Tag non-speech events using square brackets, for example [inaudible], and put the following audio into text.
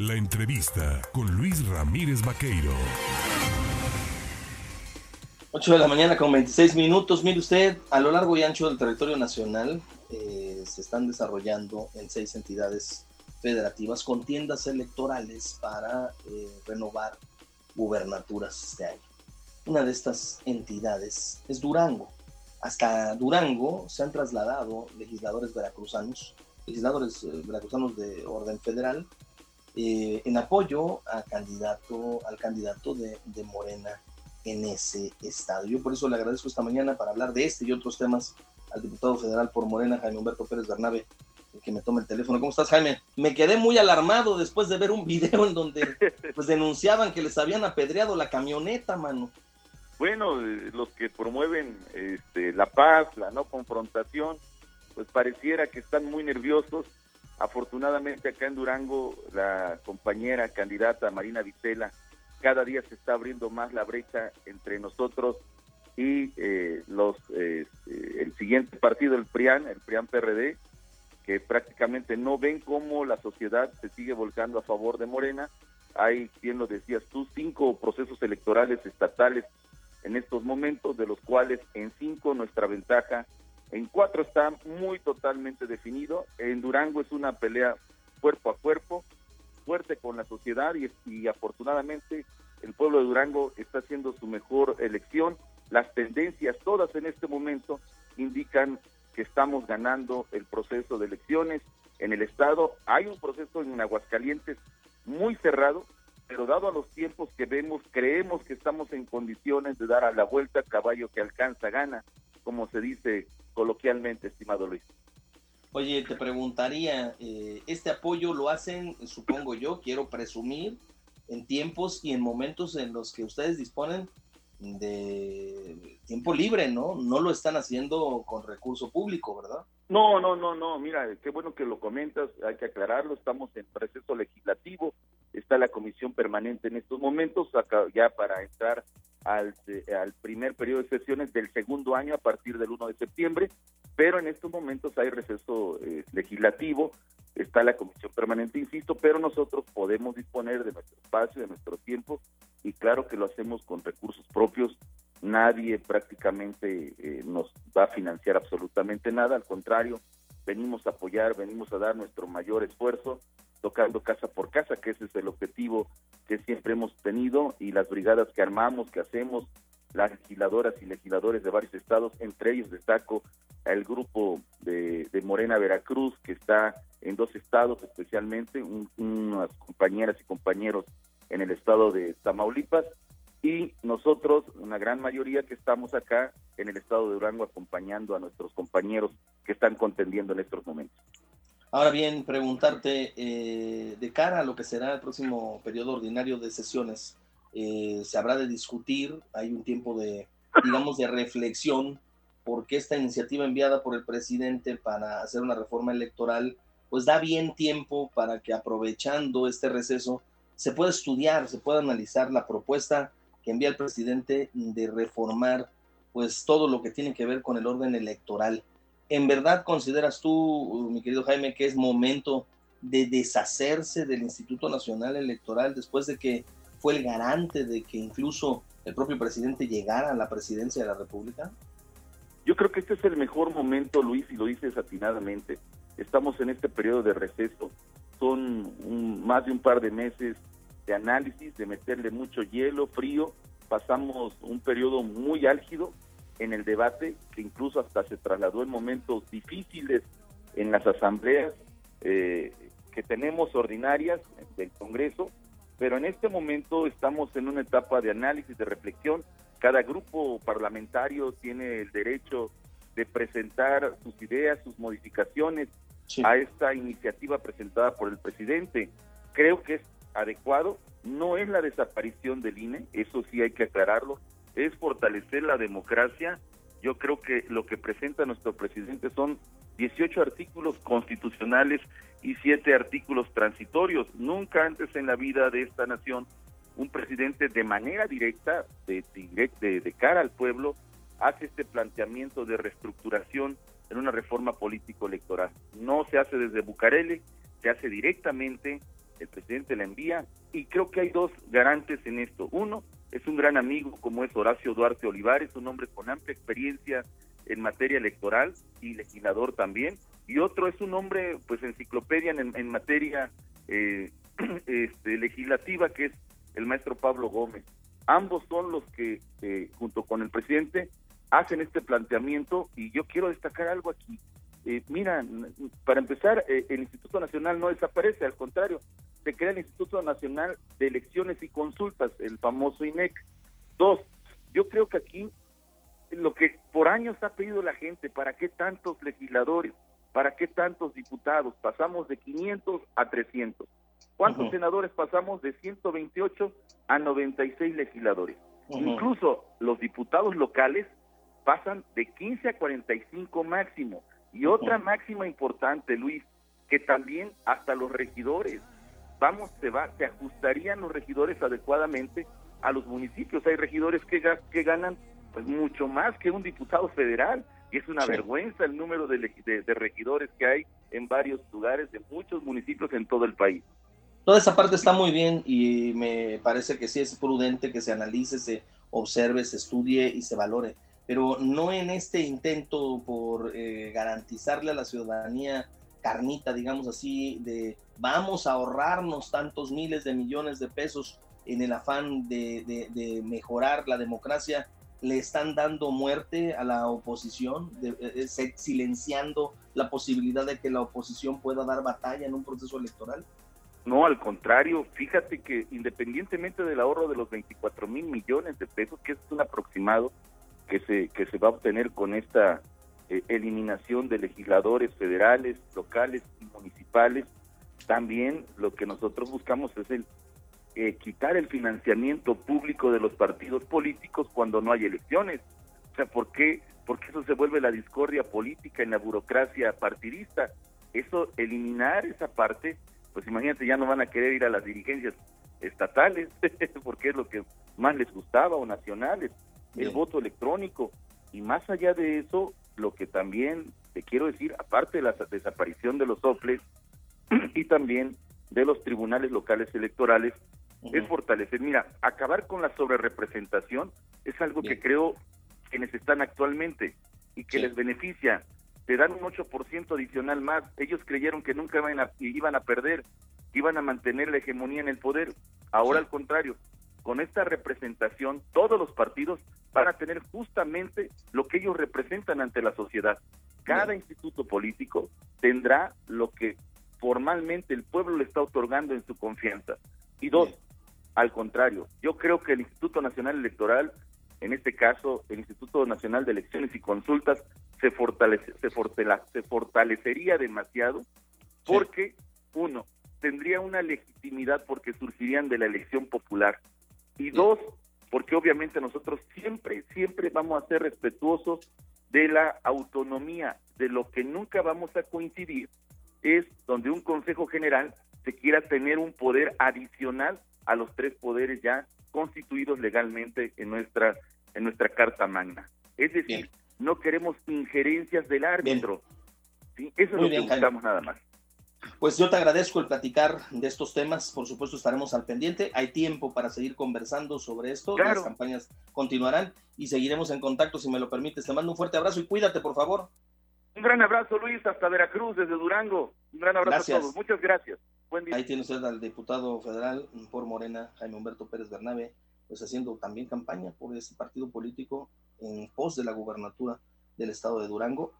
La entrevista con Luis Ramírez Vaqueiro. 8 de la mañana con 26 minutos. Mire usted, a lo largo y ancho del territorio nacional eh, se están desarrollando en seis entidades federativas contiendas electorales para eh, renovar gubernaturas este año. Una de estas entidades es Durango. Hasta Durango se han trasladado legisladores veracruzanos, legisladores eh, veracruzanos de orden federal, eh, en apoyo a candidato, al candidato de, de, Morena en ese estado. Yo por eso le agradezco esta mañana para hablar de este y otros temas al diputado federal por Morena, Jaime Humberto Pérez Bernabe, que me tome el teléfono. ¿Cómo estás, Jaime? Me quedé muy alarmado después de ver un video en donde [laughs] pues denunciaban que les habían apedreado la camioneta, mano. Bueno, los que promueven este, la paz, la no confrontación, pues pareciera que están muy nerviosos. Afortunadamente acá en Durango la compañera candidata Marina Vitela cada día se está abriendo más la brecha entre nosotros y eh, los eh, el siguiente partido, el PRIAN, el PRIAN PRD, que prácticamente no ven cómo la sociedad se sigue volcando a favor de Morena. Hay, bien lo decías tú, cinco procesos electorales estatales en estos momentos, de los cuales en cinco nuestra ventaja, en cuatro está muy totalmente definido. En Durango es una pelea cuerpo a cuerpo, fuerte con la sociedad y, afortunadamente el pueblo de Durango está haciendo su mejor elección. Las tendencias todas en este momento indican que estamos ganando el proceso de elecciones en el Estado. Hay un proceso en Aguascalientes muy cerrado, pero dado a los tiempos que vemos, creemos que estamos en condiciones de dar a la vuelta caballo que alcanza gana, como se dice coloquialmente, estimado Luis. Oye, te preguntaría, eh, ¿este apoyo lo hacen, supongo yo, quiero presumir, en tiempos y en momentos en los que ustedes disponen de tiempo libre, ¿no? No lo están haciendo con recurso público, ¿verdad? No, no, no, no, mira, qué bueno que lo comentas, hay que aclararlo, estamos en proceso legislativo, está la comisión permanente en estos momentos, acá ya para entrar al, al primer periodo de sesiones del segundo año a partir del 1 de septiembre, pero en estos momentos hay receso eh, legislativo, está la comisión permanente, insisto, pero nosotros podemos disponer de nuestro espacio, de nuestro tiempo, y claro que lo hacemos con recursos propios. Nadie prácticamente eh, nos va a financiar absolutamente nada, al contrario, venimos a apoyar, venimos a dar nuestro mayor esfuerzo, tocando casa por casa, que ese es el objetivo que siempre hemos tenido, y las brigadas que armamos, que hacemos, las legisladoras y legisladores de varios estados, entre ellos destaco el grupo de, Morena Veracruz, que está en dos estados especialmente, unas compañeras y compañeros en el estado de Tamaulipas, y nosotros, una gran mayoría que estamos acá en el estado de Durango acompañando a nuestros compañeros que están contendiendo en estos momentos. Ahora bien, preguntarte, eh, de cara a lo que será el próximo periodo ordinario de sesiones, eh, se habrá de discutir, hay un tiempo de, digamos, de reflexión, porque esta iniciativa enviada por el presidente para hacer una reforma electoral, pues da bien tiempo para que aprovechando este receso se pueda estudiar, se pueda analizar la propuesta que envía el presidente de reformar pues todo lo que tiene que ver con el orden electoral. ¿En verdad consideras tú, mi querido Jaime, que es momento de deshacerse del Instituto Nacional Electoral después de que fue el garante de que incluso el propio presidente llegara a la presidencia de la República? Yo creo que este es el mejor momento, Luis, y lo dices atinadamente. Estamos en este periodo de receso. Son más de un par de meses de análisis, de meterle mucho hielo, frío. Pasamos un periodo muy álgido en el debate, que incluso hasta se trasladó en momentos difíciles en las asambleas eh, que tenemos ordinarias del Congreso, pero en este momento estamos en una etapa de análisis, de reflexión. Cada grupo parlamentario tiene el derecho de presentar sus ideas, sus modificaciones a esta iniciativa presentada por el presidente. Creo que es adecuado, no es la desaparición del INE, eso sí hay que aclararlo, es fortalecer la democracia. Yo creo que lo que presenta nuestro presidente son 18 artículos constitucionales y 7 artículos transitorios. Nunca antes en la vida de esta nación un presidente de manera directa, de, cara al pueblo, hace este planteamiento de reestructuración en una reforma político-electoral. No se hace desde Bucareli, se hace directamente el presidente la envía y creo que hay dos garantes en esto. Uno es un gran amigo como es Horacio Duarte Olivares, un hombre con amplia experiencia en materia electoral y legislador también, y otro es un hombre pues enciclopedia en, materia eh, [clears throat] este, legislativa que es el maestro Pablo Gómez. Ambos son los que eh, junto con el presidente hacen este planteamiento y yo quiero destacar algo aquí. Eh, mira, para empezar, eh, el Instituto Nacional no desaparece, al contrario, se crea el Instituto Nacional de Elecciones y Consultas, el famoso INEC. Dos, yo creo que aquí lo que por años ha pedido la gente, ¿para qué tantos legisladores? ¿Para qué tantos diputados? Pasamos de 500 a 300. ¿Cuántos senadores pasamos de 128 a 96 legisladores? Incluso los diputados locales pasan de 15 a 45 máximo. Y otra máxima importante, Luis, que también hasta los regidores, vamos, se va, se ajustarían los regidores adecuadamente a los municipios. Hay regidores que, que ganan pues mucho más que un diputado federal y es una vergüenza el número de, de, regidores que hay en varios lugares de muchos municipios en todo el país. Toda esa parte está muy bien y me parece que sí es prudente que se analice, se observe, se estudie y se valore pero no en este intento por eh, garantizarle a la ciudadanía carnita, digamos así, de vamos a ahorrarnos tantos miles de millones de pesos en el afán de, mejorar la democracia, le están dando muerte a la oposición, de, eh, silenciando la posibilidad de que la oposición pueda dar batalla en un proceso electoral? No, al contrario, fíjate que independientemente del ahorro de los 24 mil millones de pesos, que es un aproximado, que se, que se va a obtener con esta eh, eliminación de legisladores federales, locales y municipales. También lo que nosotros buscamos es el eh, quitar el financiamiento público de los partidos políticos cuando no hay elecciones. O sea, ¿por qué? Porque eso se vuelve la discordia política en la burocracia partidista. Eso, eliminar esa parte, pues imagínate, ya no van a querer ir a las dirigencias estatales, [laughs] porque es lo que más les gustaba, o nacionales el voto electrónico. Y más allá de eso, lo que también te quiero decir, aparte de la desaparición de los soples [clears throat] y también de los tribunales locales electorales, es fortalecer. Mira, acabar con la sobrerepresentación es algo que creo quienes están actualmente y que les beneficia. Te dan un 8% adicional más. Ellos creyeron que nunca iban a, iban a perder, iban a mantener la hegemonía en el poder. Ahora al contrario, con esta representación, todos los partidos van a tener justamente lo que ellos representan ante la sociedad. Cada instituto político tendrá lo que formalmente el pueblo le está otorgando en su confianza. Y dos, al contrario, yo creo que el Instituto Nacional Electoral, en este caso el Instituto Nacional de Elecciones y Consultas, se, fortalece, se, se fortalecería demasiado porque, uno, tendría una legitimidad porque surgirían de la elección popular y dos, porque obviamente nosotros siempre, siempre vamos a ser respetuosos de la autonomía, de lo que nunca vamos a coincidir es donde un Consejo General se quiera tener un poder adicional a los tres poderes ya constituidos legalmente en nuestra en nuestra Carta Magna. Es decir, no queremos injerencias del árbitro. ¿sí? Eso es lo que buscamos nada más. Pues yo te agradezco el platicar de estos temas, por supuesto estaremos al pendiente, hay tiempo para seguir conversando sobre esto, las campañas continuarán y seguiremos en contacto si me lo permites. Te mando un fuerte abrazo y cuídate, por favor. Un gran abrazo, Luis, hasta Veracruz, desde Durango. Un gran abrazo a todos. Muchas gracias. Buen día. Ahí tiene usted al diputado federal por Morena, Jaime Humberto Pérez Bernabe, pues haciendo también campaña por ese partido político en pos de la gubernatura del estado de Durango.